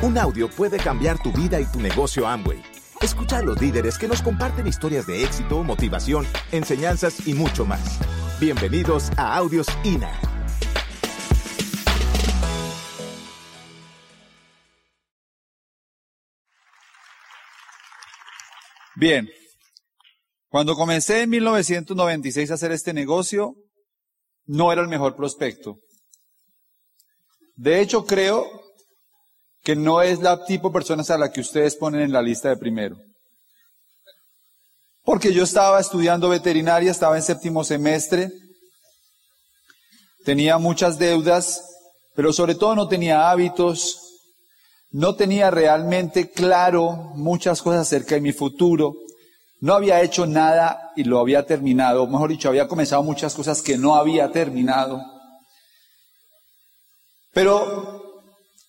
Un audio puede cambiar tu vida y tu negocio Amway. Escucha a los líderes que nos comparten historias de éxito, motivación, enseñanzas y mucho más. Bienvenidos a Audios INA. Bien, cuando comencé en 1996 a hacer este negocio, no era el mejor prospecto. De hecho, creo que no es la tipo de personas a la que ustedes ponen en la lista de primero. Porque yo estaba estudiando veterinaria, estaba en séptimo semestre, tenía muchas deudas, pero sobre todo no tenía hábitos, no tenía realmente claro muchas cosas acerca de mi futuro, no había hecho nada y lo había terminado, mejor dicho, había comenzado muchas cosas que no había terminado. Pero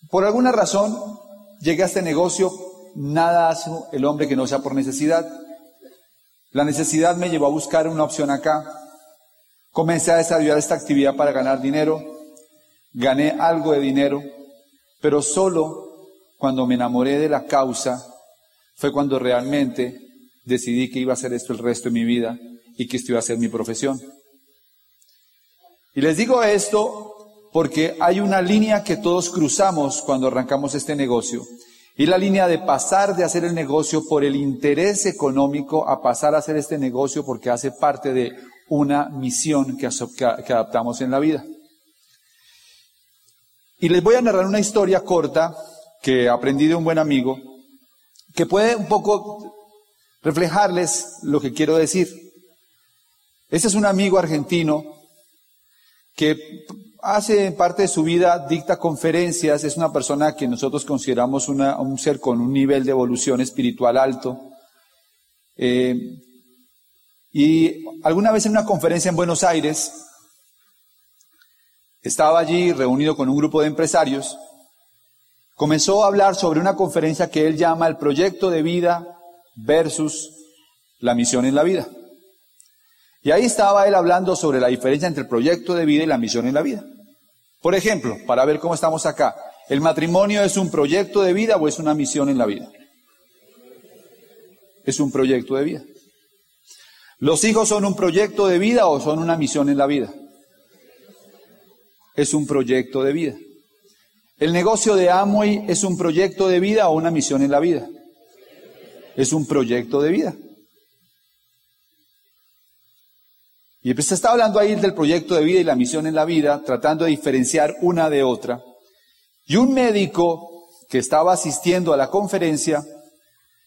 por alguna razón llegué a este negocio, nada hace el hombre que no sea por necesidad. La necesidad me llevó a buscar una opción acá. Comencé a desarrollar esta actividad para ganar dinero. Gané algo de dinero, pero solo cuando me enamoré de la causa fue cuando realmente decidí que iba a hacer esto el resto de mi vida y que esto iba a ser mi profesión. Y les digo esto porque hay una línea que todos cruzamos cuando arrancamos este negocio. Y la línea de pasar de hacer el negocio por el interés económico a pasar a hacer este negocio porque hace parte de una misión que, adaptamos en la vida. Y les voy a narrar una historia corta que aprendí de un buen amigo que puede un poco reflejarles lo que quiero decir. Este es un amigo argentino que hace parte de su vida, dicta conferencias, es una persona que nosotros consideramos un ser con un nivel de evolución espiritual alto. Eh, y alguna vez en una conferencia en Buenos Aires, estaba allí reunido con un grupo de empresarios, comenzó a hablar sobre una conferencia que él llama el proyecto de vida versus la misión en la vida. Y ahí estaba él hablando sobre la diferencia entre el proyecto de vida y la misión en la vida. Por ejemplo, para ver cómo estamos acá, ¿el matrimonio es un proyecto de vida o es una misión en la vida? Es un proyecto de vida. ¿Los hijos son un proyecto de vida o son una misión en la vida? Es un proyecto de vida. ¿El negocio de Amway es un proyecto de vida o una misión en la vida? Es un proyecto de vida. Y pues se está hablando ahí del proyecto de vida y la misión en la vida, tratando de diferenciar una de otra. Y un médico que estaba asistiendo a la conferencia,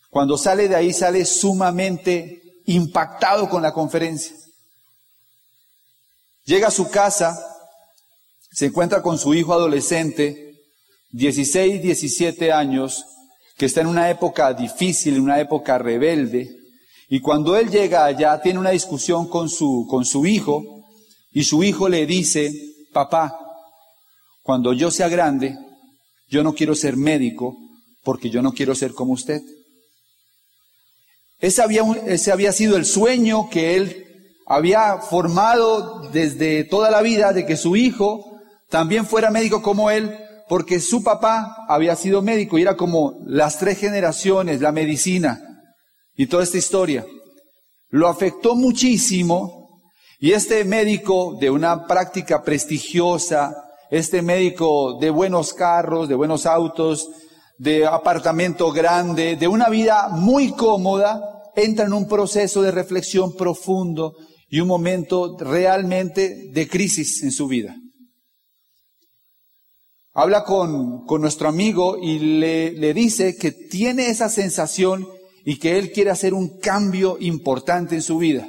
cuando sale de ahí sale sumamente impactado con la conferencia. Llega a su casa, se encuentra con su hijo adolescente, 16, 17 años, que está en una época difícil, en una época rebelde, y cuando él llega allá, tiene una discusión con su, con su hijo, y su hijo le dice, papá, cuando yo sea grande, yo no quiero ser médico porque yo no quiero ser como usted. Ese había, ese había sido el sueño que él había formado desde toda la vida de que su hijo también fuera médico como él, porque su papá había sido médico y era como las tres generaciones, la medicina y toda esta historia. Lo afectó muchísimo y este médico de una práctica prestigiosa, este médico de buenos carros, de buenos autos, de apartamento grande, de una vida muy cómoda, entra en un proceso de reflexión profundo y un momento realmente de crisis en su vida. Habla con, con nuestro amigo y le, le dice que tiene esa sensación y que él quiere hacer un cambio importante en su vida.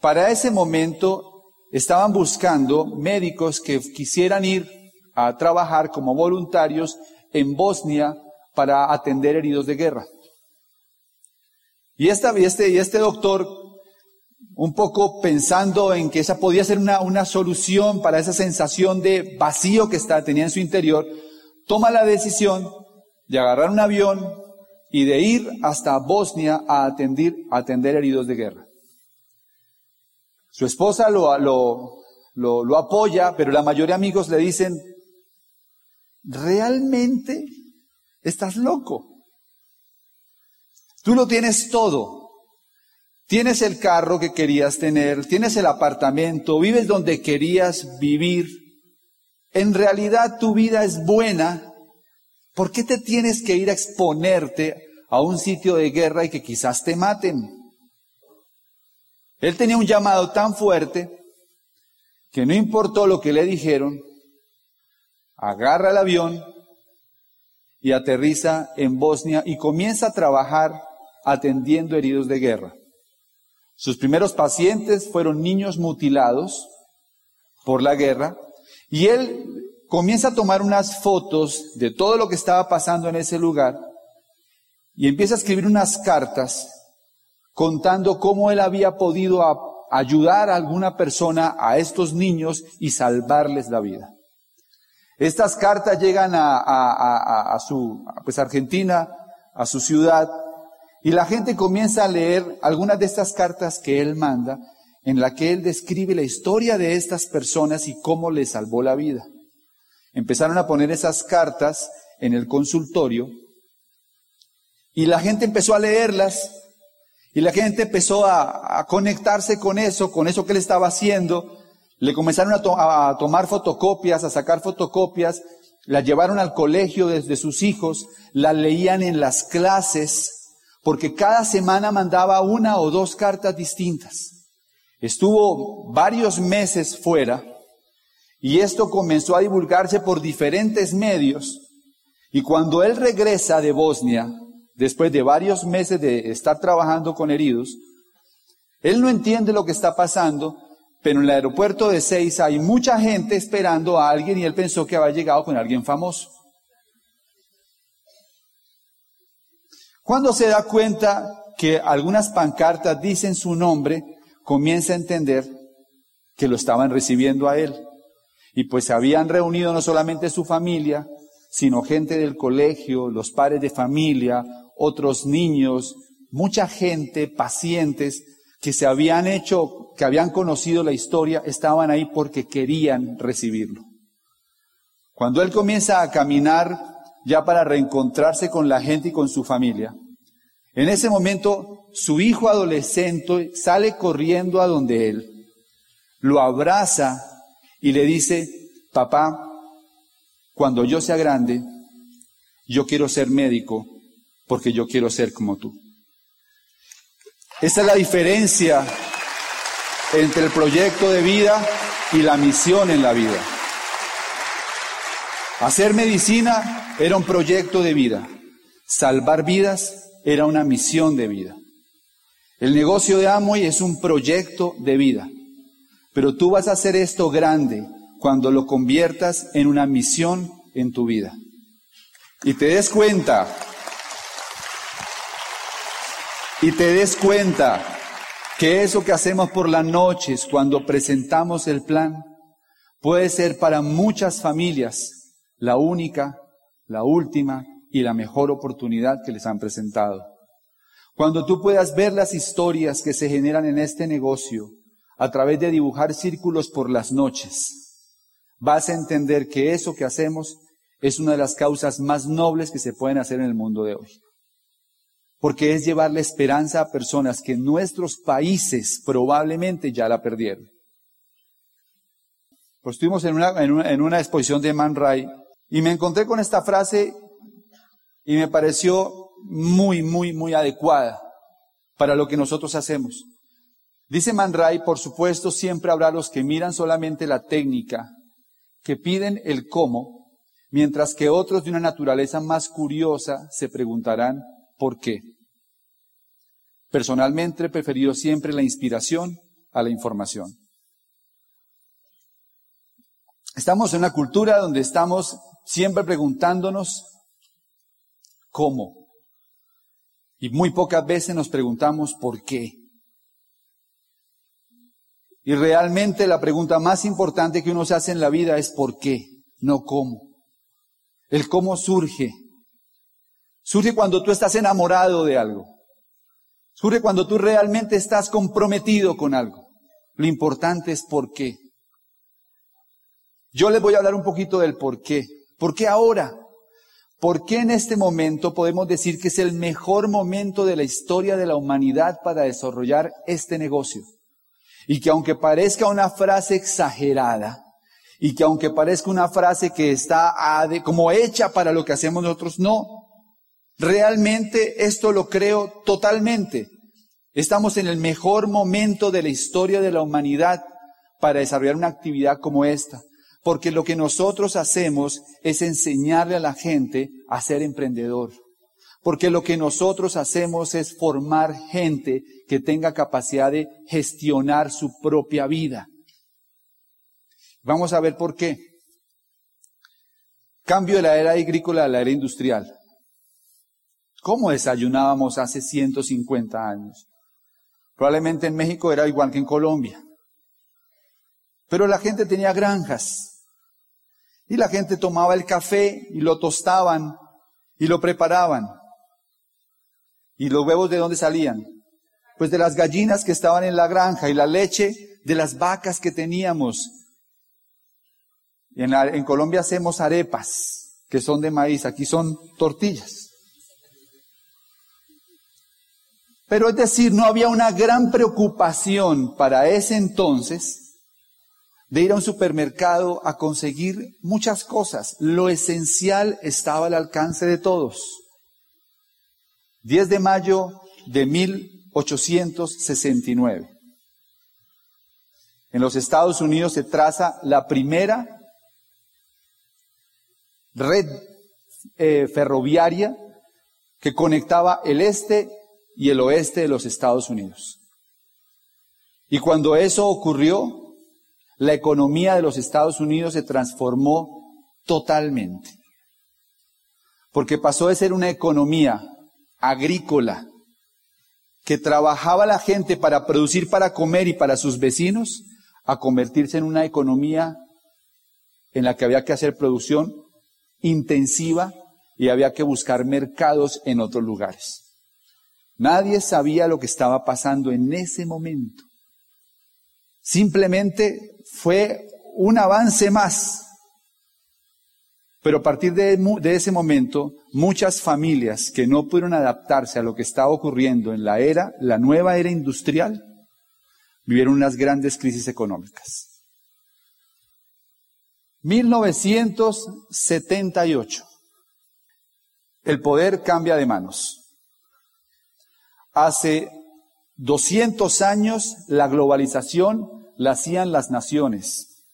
Para ese momento estaban buscando médicos que quisieran ir a trabajar como voluntarios en Bosnia para atender heridos de guerra. Y, esta, este, y este doctor, un poco pensando en que esa podía ser una, una solución para esa sensación de vacío que está, tenía en su interior, toma la decisión de agarrar un avión, y de ir hasta Bosnia a atender, heridos de guerra. Su esposa lo apoya, pero la mayoría de amigos le dicen, ¿realmente Estás loco. Tú lo tienes todo. Tienes el carro que querías tener, tienes el apartamento, vives donde querías vivir. En realidad tu vida es buena. ¿Por qué te tienes que ir a exponerte a un sitio de guerra y que quizás te maten? Él tenía un llamado tan fuerte que no importó lo que le dijeron, agarra el avión y aterriza en Bosnia y comienza a trabajar atendiendo heridos de guerra. Sus primeros pacientes fueron niños mutilados por la guerra y él comienza a tomar unas fotos de todo lo que estaba pasando en ese lugar y empieza a escribir unas cartas contando cómo él había podido ayudar a alguna persona, a estos niños y salvarles la vida. Estas cartas llegan a, su, pues Argentina, a su ciudad, y la gente comienza a leer algunas de estas cartas que él manda, en la que él describe la historia de estas personas y cómo les salvó la vida. Empezaron a poner esas cartas en el consultorio y la gente empezó a leerlas y la gente empezó a, conectarse con eso, con eso que él estaba haciendo. Le comenzaron a, tomar fotocopias, a sacar fotocopias, la llevaron al colegio desde sus hijos, la leían en las clases, porque cada semana mandaba una o dos cartas distintas. Estuvo varios meses fuera y esto comenzó a divulgarse por diferentes medios. Y cuando él regresa de Bosnia, después de varios meses de estar trabajando con heridos, él no entiende lo que está pasando, pero en el aeropuerto de Seis hay mucha gente esperando a alguien y él pensó que había llegado con alguien famoso. Cuando se da cuenta que algunas pancartas dicen su nombre, comienza a entender que lo estaban recibiendo a él. Y pues se habían reunido no solamente su familia, sino gente del colegio, los padres de familia, otros niños, mucha gente, pacientes, que se habían hecho, que habían conocido la historia, estaban ahí porque querían recibirlo. Cuando él comienza a caminar ya para reencontrarse con la gente y con su familia, en ese momento su hijo adolescente sale corriendo a donde él, lo abraza y le dice, papá, cuando yo sea grande, yo quiero ser médico porque yo quiero ser como tú. Esa es la diferencia entre el proyecto de vida y la misión en la vida. Hacer medicina era un proyecto de vida. Salvar vidas era una misión de vida. El negocio de Amway es un proyecto de vida. Pero tú vas a hacer esto grande cuando lo conviertas en una misión en tu vida. Y te des cuenta y te des cuenta que eso que hacemos por las noches cuando presentamos el plan puede ser para muchas familias la única, la última y la mejor oportunidad que les han presentado. Cuando tú puedas ver las historias que se generan en este negocio a través de dibujar círculos por las noches, vas a entender que eso que hacemos es una de las causas más nobles que se pueden hacer en el mundo de hoy porque es llevarle esperanza a personas que en nuestros países probablemente ya la perdieron. Pues estuvimos en una, en una, exposición de Man Ray y me encontré con esta frase y me pareció muy, muy, muy adecuada para lo que nosotros hacemos. Dice Man Ray, por supuesto, siempre habrá los que miran solamente la técnica, que piden el cómo, mientras que otros de una naturaleza más curiosa se preguntarán por qué. Personalmente he preferido siempre la inspiración a la información. Estamos en una cultura donde estamos siempre preguntándonos cómo. Y muy pocas veces nos preguntamos por qué. Y realmente la pregunta más importante que uno se hace en la vida es por qué, no cómo. El cómo surge. Surge cuando tú estás enamorado de algo. Surge cuando tú realmente estás comprometido con algo. Lo importante es por qué. Yo les voy a hablar un poquito del por qué. ¿Por qué ahora? ¿Por qué en este momento podemos decir que es el mejor momento de la historia de la humanidad para desarrollar este negocio? Y que aunque parezca una frase exagerada, y que aunque parezca una frase que está como hecha para lo que hacemos nosotros, no. Realmente esto lo creo totalmente. Estamos en el mejor momento de la historia de la humanidad para desarrollar una actividad como esta. Porque lo que nosotros hacemos es enseñarle a la gente a ser emprendedor. Porque lo que nosotros hacemos es formar gente que tenga capacidad de gestionar su propia vida. Vamos a ver por qué. Cambio de la era agrícola a la era industrial. ¿Cómo desayunábamos hace 150 años? Probablemente en México era igual que en Colombia. Pero la gente tenía granjas. Y la gente tomaba el café y lo tostaban y lo preparaban. ¿Y los huevos de dónde salían? Pues de las gallinas que estaban en la granja y la leche de las vacas que teníamos. Y en, en Colombia hacemos arepas, que son de maíz, aquí son tortillas. Pero es decir, no había una gran preocupación para ese entonces de ir a un supermercado a conseguir muchas cosas. Lo esencial estaba al alcance de todos. 10 de mayo de 1869. En los Estados Unidos se traza la primera red eh, ferroviaria que conectaba el este y el oeste de los Estados Unidos. Y cuando eso ocurrió, la economía de los Estados Unidos se transformó totalmente. Porque pasó de ser una economía agrícola que trabajaba la gente para producir para comer y para sus vecinos, a convertirse en una economía en la que había que hacer producción intensiva y había que buscar mercados en otros lugares. Nadie sabía lo que estaba pasando en ese momento. Simplemente fue un avance más. Pero a partir de, ese momento, muchas familias que no pudieron adaptarse a lo que estaba ocurriendo en la era, la nueva era industrial, vivieron unas grandes crisis económicas. 1978. El poder cambia de manos. Hace 200 años la globalización la hacían las naciones.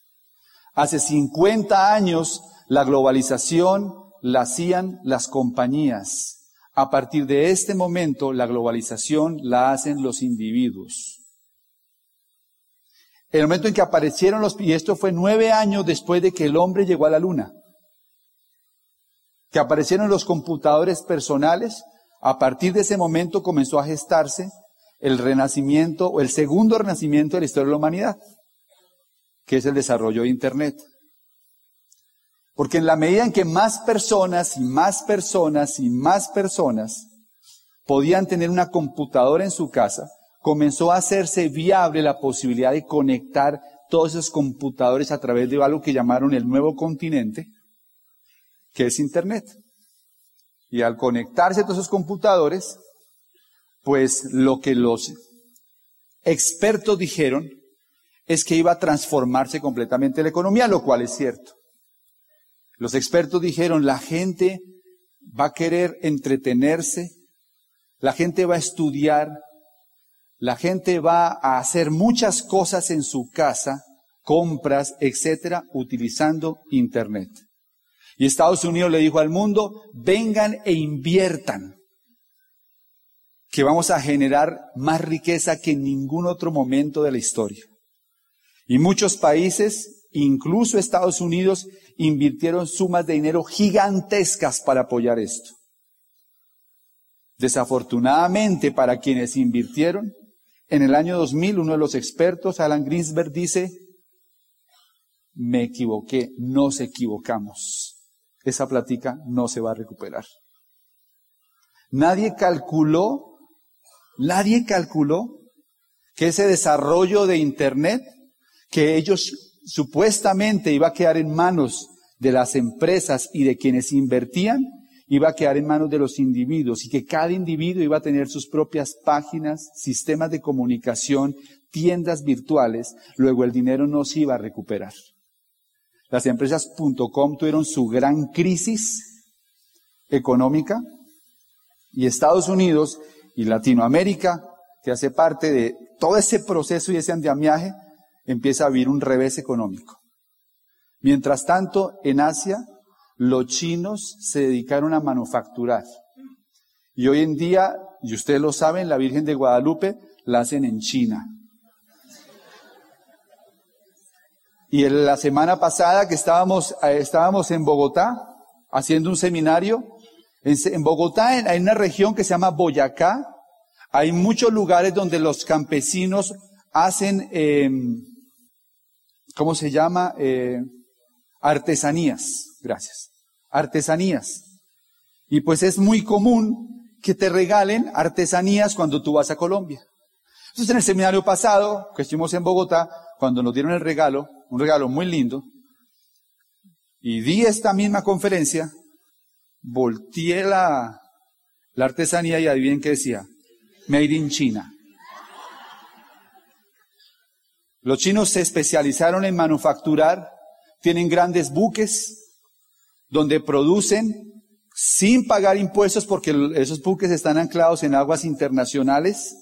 Hace 50 años la globalización la hacían las compañías. A partir de este momento la globalización la hacen los individuos. El momento en que aparecieron los, y esto fue nueve años después de que el hombre llegó a la luna, que aparecieron los computadores personales, a partir de ese momento comenzó a gestarse el renacimiento o el segundo renacimiento de la historia de la humanidad, que es el desarrollo de Internet. Porque en la medida en que más personas y más personas y más personas podían tener una computadora en su casa, comenzó a hacerse viable la posibilidad de conectar todos esos computadores a través de algo que llamaron el nuevo continente, que es Internet. Y al conectarse a todos esos computadores, pues lo que los expertos dijeron es que iba a transformarse completamente la economía, lo cual es cierto. Los expertos dijeron, la gente va a querer entretenerse, la gente va a estudiar, la gente va a hacer muchas cosas en su casa, compras, etcétera, utilizando Internet. Y Estados Unidos le dijo al mundo, vengan e inviertan que vamos a generar más riqueza que en ningún otro momento de la historia. Y muchos países, incluso Estados Unidos, invirtieron sumas de dinero gigantescas para apoyar esto. Desafortunadamente para quienes invirtieron, en el año 2000 uno de los expertos, Alan Greensberg, dice, me equivoqué, nos equivocamos. Esa plática no se va a recuperar. Nadie calculó Nadie calculó que ese desarrollo de Internet, que ellos supuestamente iba a quedar en manos de las empresas y de quienes invertían, iba a quedar en manos de los individuos y que cada individuo iba a tener sus propias páginas, sistemas de comunicación, tiendas virtuales, luego el dinero no se iba a recuperar. Las empresas .com tuvieron su gran crisis económica y Estados Unidos y Latinoamérica, que hace parte de todo ese proceso y ese andamiaje, empieza a vivir un revés económico. Mientras tanto, en Asia, los chinos se dedicaron a manufacturar. Y hoy en día, y ustedes lo saben, la Virgen de Guadalupe la hacen en China. Y en la semana pasada que estábamos, eh, estábamos en Bogotá haciendo un seminario, en, Bogotá hay una región que se llama Boyacá, hay muchos lugares donde los campesinos hacen, em, ¿cómo se llama? Eh, artesanías. Gracias. Artesanías. Y pues es muy común que te regalen artesanías cuando tú vas a Colombia. Entonces en el seminario pasado, que estuvimos en Bogotá, cuando nos dieron el regalo, un regalo muy lindo, y di esta misma conferencia, volteé la, la artesanía y adivinen qué decía, Made in China. Los chinos se especializaron en manufacturar, tienen grandes buques donde producen sin pagar impuestos porque esos buques están anclados en aguas internacionales.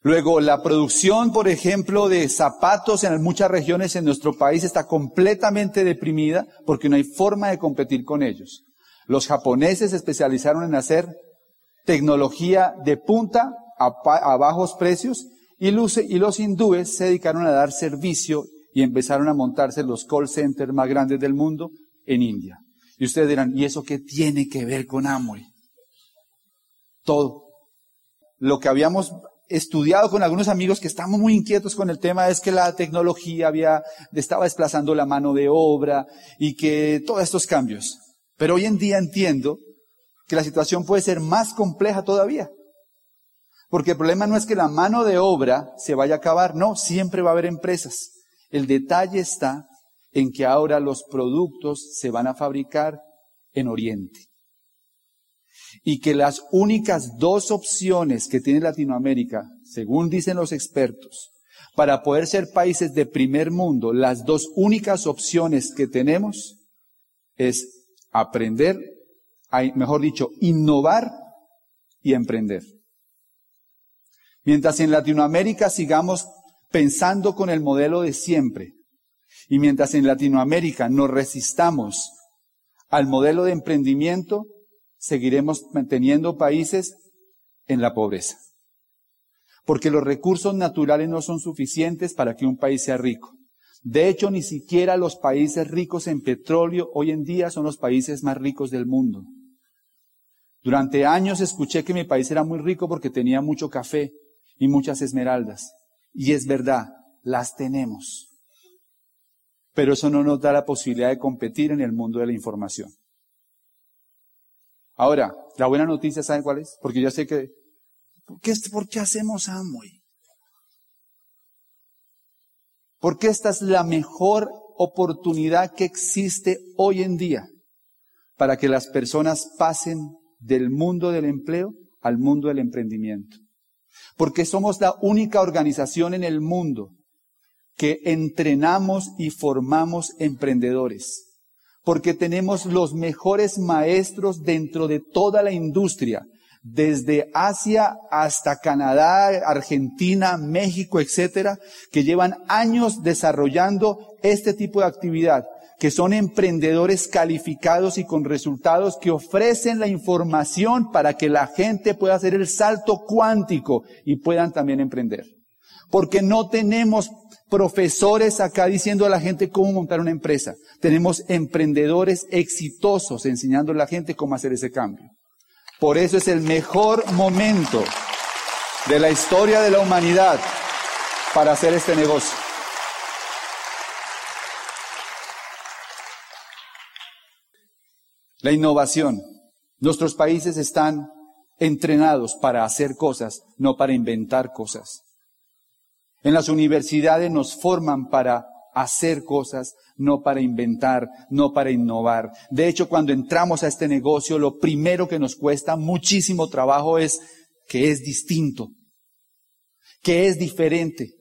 Luego, la producción, por ejemplo, de zapatos en muchas regiones en nuestro país está completamente deprimida porque no hay forma de competir con ellos. Los japoneses se especializaron en hacer tecnología de punta a, bajos precios y los hindúes se dedicaron a dar servicio y empezaron a montarse los call centers más grandes del mundo en India. Y ustedes dirán, ¿y eso qué tiene que ver con Amway? Todo. Lo que habíamos estudiado con algunos amigos que estamos muy inquietos con el tema es que la tecnología había, estaba desplazando la mano de obra y que todos estos cambios. Pero hoy en día entiendo que la situación puede ser más compleja todavía. Porque el problema no es que la mano de obra se vaya a acabar, no, siempre va a haber empresas. El detalle está en que ahora los productos se van a fabricar en Oriente y que las únicas dos opciones que tiene Latinoamérica, según dicen los expertos, para poder ser países de primer mundo, las dos únicas opciones que tenemos es aprender, mejor dicho, innovar y emprender. Mientras en Latinoamérica sigamos pensando con el modelo de siempre, y mientras en Latinoamérica nos resistamos al modelo de emprendimiento, seguiremos manteniendo países en la pobreza. Porque los recursos naturales no son suficientes para que un país sea rico. De hecho, ni siquiera los países ricos en petróleo hoy en día son los países más ricos del mundo. Durante años escuché que mi país era muy rico porque tenía mucho café y muchas esmeraldas. Y es verdad, las tenemos. Pero eso no nos da la posibilidad de competir en el mundo de la información. Ahora, la buena noticia, ¿saben cuál es? Porque yo sé que, ¿por qué, ¿por qué hacemos Amway? Porque esta es la mejor oportunidad que existe hoy en día para que las personas pasen del mundo del empleo al mundo del emprendimiento. Porque somos la única organización en el mundo que entrenamos y formamos emprendedores. Porque tenemos los mejores maestros dentro de toda la industria, desde Asia hasta Canadá, Argentina, México, etcétera, que llevan años desarrollando este tipo de actividad, que son emprendedores calificados y con resultados que ofrecen la información para que la gente pueda hacer el salto cuántico y puedan también emprender. Porque no tenemos profesores acá diciendo a la gente cómo montar una empresa. Tenemos emprendedores exitosos enseñando a la gente cómo hacer ese cambio. Por eso es el mejor momento de la historia de la humanidad para hacer este negocio. La innovación. Nuestros países están entrenados para hacer cosas, no para inventar cosas. En las universidades nos forman para hacer cosas, no para inventar, no para innovar. De hecho, cuando entramos a este negocio, lo primero que nos cuesta muchísimo trabajo es que es distinto, que es diferente.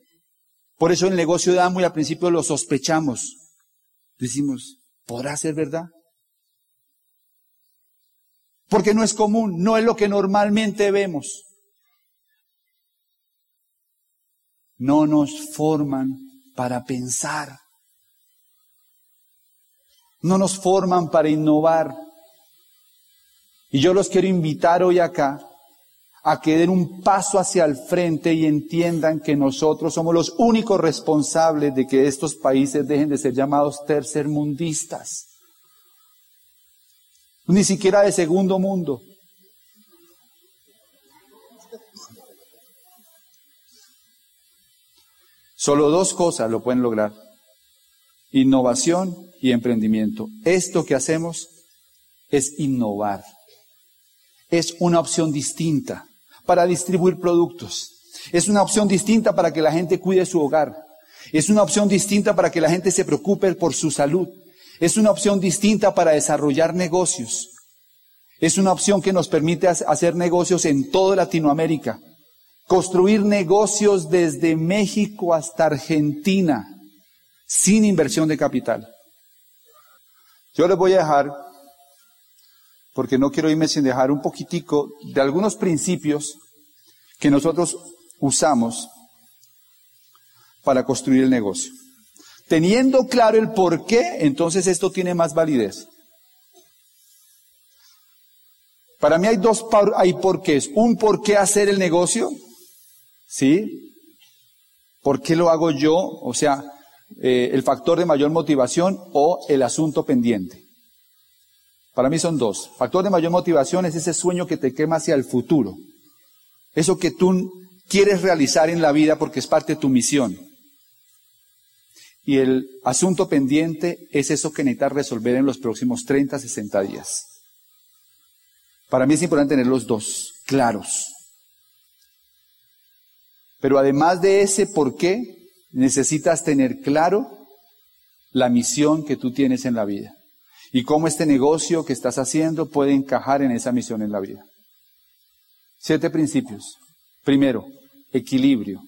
Por eso el negocio de Amo y al principio lo sospechamos. Decimos, ¿podrá ser verdad? Porque no es común, no es lo que normalmente vemos. No nos forman para pensar. No nos forman para innovar. Y yo los quiero invitar hoy acá a que den un paso hacia el frente y entiendan que nosotros somos los únicos responsables de que estos países dejen de ser llamados tercermundistas. Ni siquiera de segundo mundo. Solo dos cosas lo pueden lograr. Innovación y emprendimiento. Esto que hacemos es innovar. Es una opción distinta para distribuir productos. Es una opción distinta para que la gente cuide su hogar. Es una opción distinta para que la gente se preocupe por su salud. Es una opción distinta para desarrollar negocios. Es una opción que nos permite hacer negocios en toda Latinoamérica. Construir negocios desde México hasta Argentina sin inversión de capital. Yo les voy a dejar, porque no quiero irme sin dejar un poquitico de algunos principios que nosotros usamos para construir el negocio. Teniendo claro el por qué, entonces esto tiene más validez. Para mí hay dos hay porqués. Un por qué hacer el negocio, ¿sí? ¿Por qué lo hago yo? O sea, eh, el factor de mayor motivación o el asunto pendiente. Para mí son dos. Factor de mayor motivación es ese sueño que te quema hacia el futuro. Eso que tú quieres realizar en la vida porque es parte de tu misión. Y el asunto pendiente es eso que necesitas resolver en los próximos 30, 60 días. Para mí es importante tener los dos claros. Pero además de ese por qué, necesitas tener claro la misión que tú tienes en la vida y cómo este negocio que estás haciendo puede encajar en esa misión en la vida. Siete principios. Primero, equilibrio.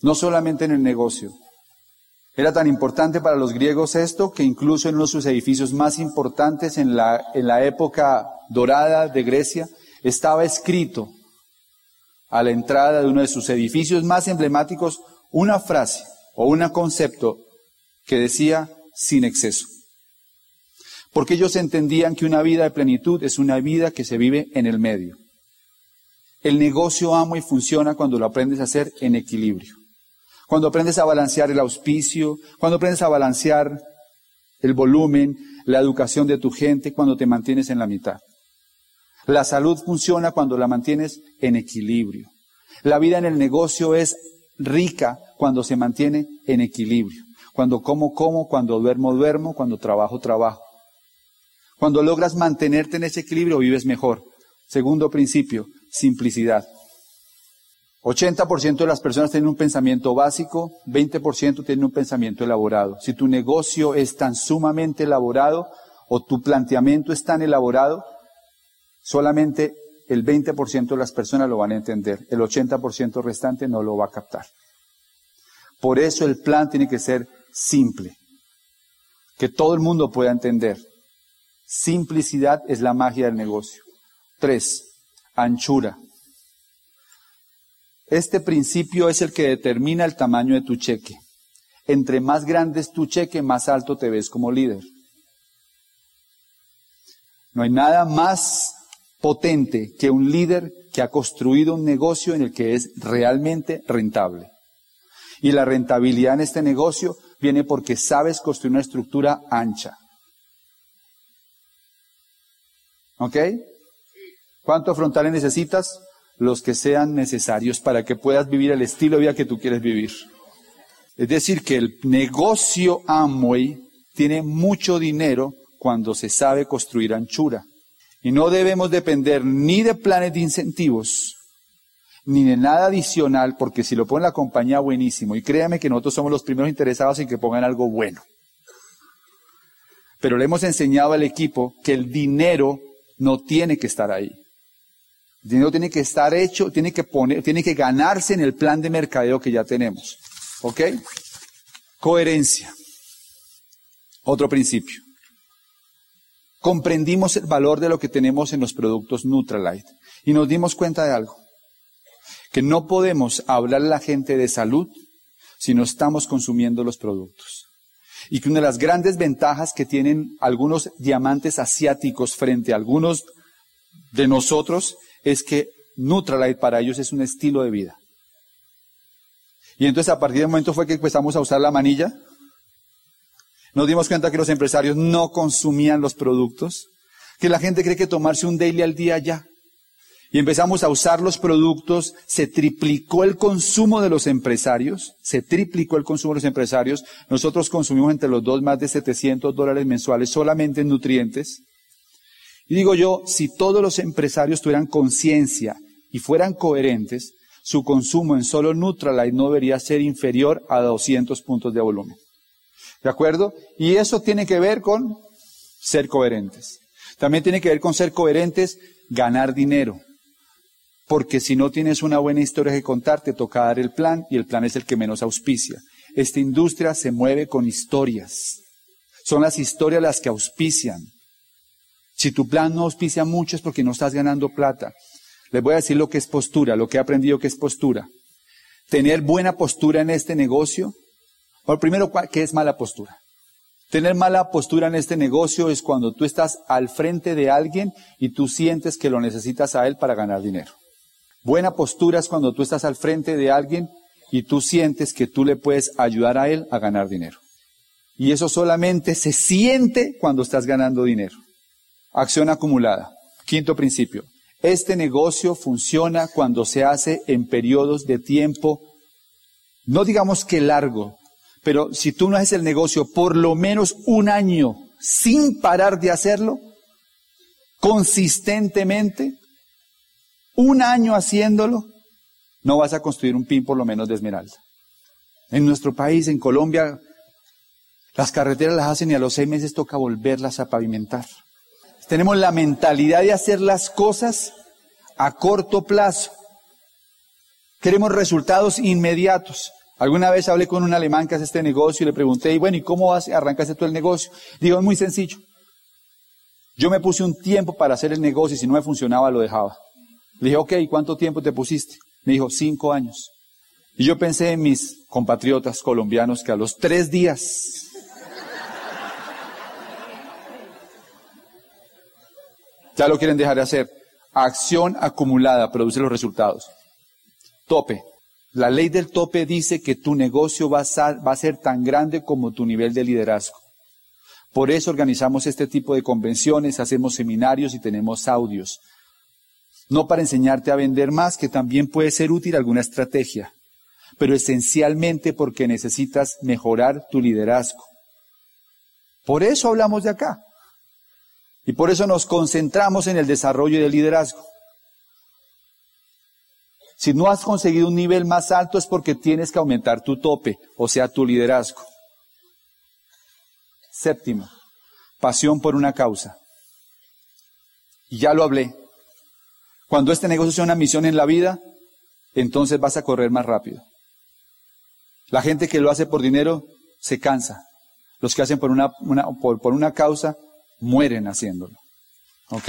No solamente en el negocio, era tan importante para los griegos esto que incluso en uno de sus edificios más importantes en la, en la época dorada de Grecia estaba escrito a la entrada de uno de sus edificios más emblemáticos una frase o un concepto que decía sin exceso. Porque ellos entendían que una vida de plenitud es una vida que se vive en el medio. El negocio amo y funciona cuando lo aprendes a hacer en equilibrio cuando aprendes a balancear el auspicio, cuando aprendes a balancear el volumen, la educación de tu gente, cuando te mantienes en la mitad. La salud funciona cuando la mantienes en equilibrio. La vida en el negocio es rica cuando se mantiene en equilibrio. Cuando como, como, cuando duermo, duermo, cuando trabajo, trabajo. Cuando logras mantenerte en ese equilibrio, vives mejor. Segundo principio, simplicidad. 80% de las personas tienen un pensamiento básico, 20% tienen un pensamiento elaborado. Si tu negocio es tan sumamente elaborado o tu planteamiento es tan elaborado, solamente el 20% de las personas lo van a entender, el 80% restante no lo va a captar. Por eso el plan tiene que ser simple, que todo el mundo pueda entender. Simplicidad es la magia del negocio. Tres, anchura. Este principio es el que determina el tamaño de tu cheque. Entre más grande es tu cheque, más alto te ves como líder. No hay nada más potente que un líder que ha construido un negocio en el que es realmente rentable. Y la rentabilidad en este negocio viene porque sabes construir una estructura ancha. ¿Ok? ¿Cuántos frontales necesitas? los que sean necesarios para que puedas vivir el estilo de vida que tú quieres vivir. Es decir, que el negocio Amway tiene mucho dinero cuando se sabe construir anchura. Y no debemos depender ni de planes de incentivos, ni de nada adicional, porque si lo pone la compañía, buenísimo. Y créame que nosotros somos los primeros interesados en que pongan algo bueno. Pero le hemos enseñado al equipo que el dinero no tiene que estar ahí. El dinero tiene que estar hecho, tiene que poner, tiene que ganarse en el plan de mercadeo que ya tenemos. ¿Ok? Coherencia. Otro principio. Comprendimos el valor de lo que tenemos en los productos Nutralite y nos dimos cuenta de algo que no podemos hablar a la gente de salud si no estamos consumiendo los productos. Y que una de las grandes ventajas que tienen algunos diamantes asiáticos frente a algunos de nosotros es que Nutralite para ellos es un estilo de vida. Y entonces a partir del momento fue que empezamos a usar la manilla. Nos dimos cuenta que los empresarios no consumían los productos, que la gente cree que tomarse un daily al día ya y empezamos a usar los productos, se triplicó el consumo de los empresarios, se triplicó el consumo de los empresarios. Nosotros consumimos entre los dos más de 700 dólares mensuales solamente en nutrientes. Y digo yo, si todos los empresarios tuvieran conciencia y fueran coherentes, su consumo en solo Nutralite no debería ser inferior a 200 puntos de volumen. ¿De acuerdo? Y eso tiene que ver con ser coherentes. También tiene que ver con ser coherentes, ganar dinero. Porque si no tienes una buena historia que contar, te toca dar el plan y el plan es el que menos auspicia. Esta industria se mueve con historias. Son las historias las que auspician. Si tu plan no auspicia mucho es porque no estás ganando plata. Les voy a decir lo que es postura, lo que he aprendido que es postura. Tener buena postura en este negocio. Bueno, primero, ¿qué es mala postura? Tener mala postura en este negocio es cuando tú estás al frente de alguien y tú sientes que lo necesitas a él para ganar dinero. Buena postura es cuando tú estás al frente de alguien y tú sientes que tú le puedes ayudar a él a ganar dinero. Y eso solamente se siente cuando estás ganando dinero. Acción acumulada. Quinto principio. Este negocio funciona cuando se hace en periodos de tiempo, no digamos que largo, pero si tú no haces el negocio por lo menos un año sin parar de hacerlo, consistentemente, un año haciéndolo, no vas a construir un pin por lo menos de esmeralda. En nuestro país, en Colombia, las carreteras las hacen y a los seis meses toca volverlas a pavimentar. Tenemos la mentalidad de hacer las cosas a corto plazo. Queremos resultados inmediatos. Alguna vez hablé con un alemán que hace este negocio y le pregunté, y bueno, ¿y cómo arrancaste tú el negocio? Digo, es muy sencillo. Yo me puse un tiempo para hacer el negocio y si no me funcionaba lo dejaba. Le dije, ok, ¿cuánto tiempo te pusiste? Me dijo, cinco años. Y yo pensé en mis compatriotas colombianos que a los tres días ya lo quieren dejar de hacer. Acción acumulada produce los resultados. Tope. La ley del tope dice que tu negocio va a, ser tan grande como tu nivel de liderazgo. Por eso organizamos este tipo de convenciones, hacemos seminarios y tenemos audios no para enseñarte a vender más, que también puede ser útil alguna estrategia, pero esencialmente porque necesitas mejorar tu liderazgo. Por eso hablamos de acá. Y por eso nos concentramos en el desarrollo del liderazgo. Si no has conseguido un nivel más alto es porque tienes que aumentar tu tope, o sea, tu liderazgo. Séptimo, pasión por una causa. Y ya lo hablé. Cuando este negocio sea una misión en la vida, entonces vas a correr más rápido. La gente que lo hace por dinero se cansa. Los que hacen por una, por, una causa mueren haciéndolo. ¿Ok?